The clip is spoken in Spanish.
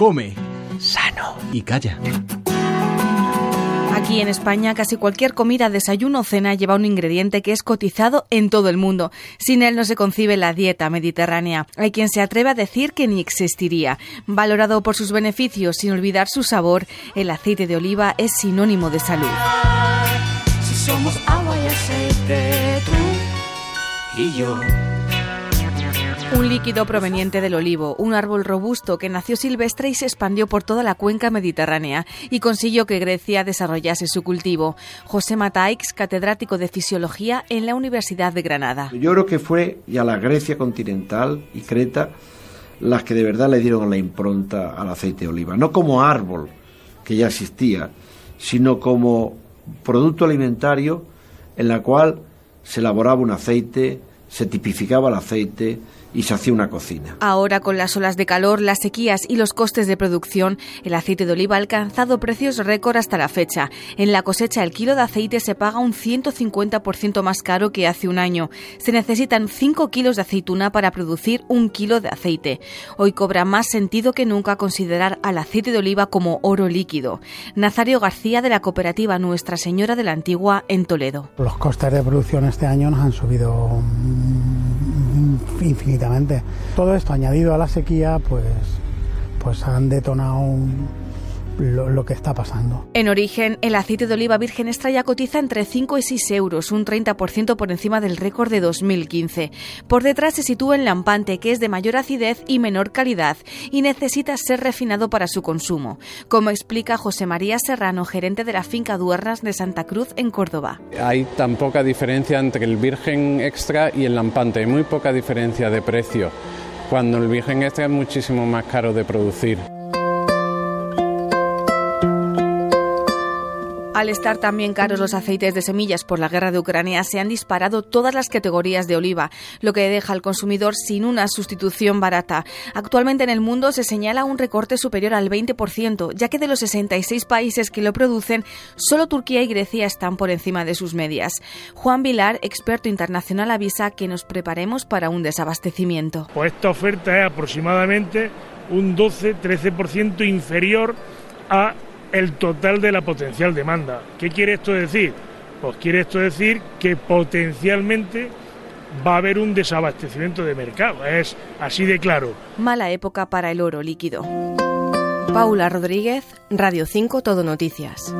Come. Sano. Y calla. Aquí en España casi cualquier comida, desayuno o cena lleva un ingrediente que es cotizado en todo el mundo. Sin él no se concibe la dieta mediterránea. Hay quien se atreve a decir que ni existiría. Valorado por sus beneficios sin olvidar su sabor, el aceite de oliva es sinónimo de salud. Si somos agua y aceite, tú y yo. Un líquido proveniente del olivo, un árbol robusto que nació silvestre y se expandió por toda la cuenca mediterránea y consiguió que Grecia desarrollase su cultivo. José Mataix, catedrático de Fisiología en la Universidad de Granada. Yo creo que fue ya la Grecia continental y Creta las que de verdad le dieron la impronta al aceite de oliva, no como árbol que ya existía, sino como producto alimentario en la cual se elaboraba un aceite, se tipificaba el aceite, y se hacía una cocina. Ahora, con las olas de calor, las sequías y los costes de producción, el aceite de oliva ha alcanzado precios récord hasta la fecha. En la cosecha, el kilo de aceite se paga un 150% más caro que hace un año. Se necesitan 5 kilos de aceituna para producir un kilo de aceite. Hoy cobra más sentido que nunca considerar al aceite de oliva como oro líquido. Nazario García, de la cooperativa Nuestra Señora de la Antigua, en Toledo. Los costes de producción este año nos han subido infinitamente. Todo esto añadido a la sequía, pues, pues han detonado un, lo, que está pasando. En origen, el aceite de oliva virgen extra ya cotiza entre 5 y 6 euros, un 30% por encima del récord de 2015. Por detrás se sitúa el lampante, que es de mayor acidez y menor calidad, y necesita ser refinado para su consumo, como explica José María Serrano, gerente de la finca Duernas de Santa Cruz, en Córdoba. Hay tan poca diferencia entre el virgen extra y el lampante, hay muy poca diferencia de precio, cuando el virgen extra es muchísimo más caro de producir. Al estar también caros los aceites de semillas por la guerra de Ucrania, se han disparado todas las categorías de oliva, lo que deja al consumidor sin una sustitución barata. Actualmente en el mundo se señala un recorte superior al 20%, ya que de los 66 países que lo producen, solo Turquía y Grecia están por encima de sus medias. Juan Vilar, experto internacional, avisa que nos preparemos para un desabastecimiento. Pues esta oferta es aproximadamente un 12-13% inferior a el total de la potencial demanda. ¿Qué quiere esto decir? Pues quiere esto decir que potencialmente va a haber un desabastecimiento de mercado. Es así de claro. Mala época para el oro líquido. Paula Rodríguez, Radio 5 Todo Noticias.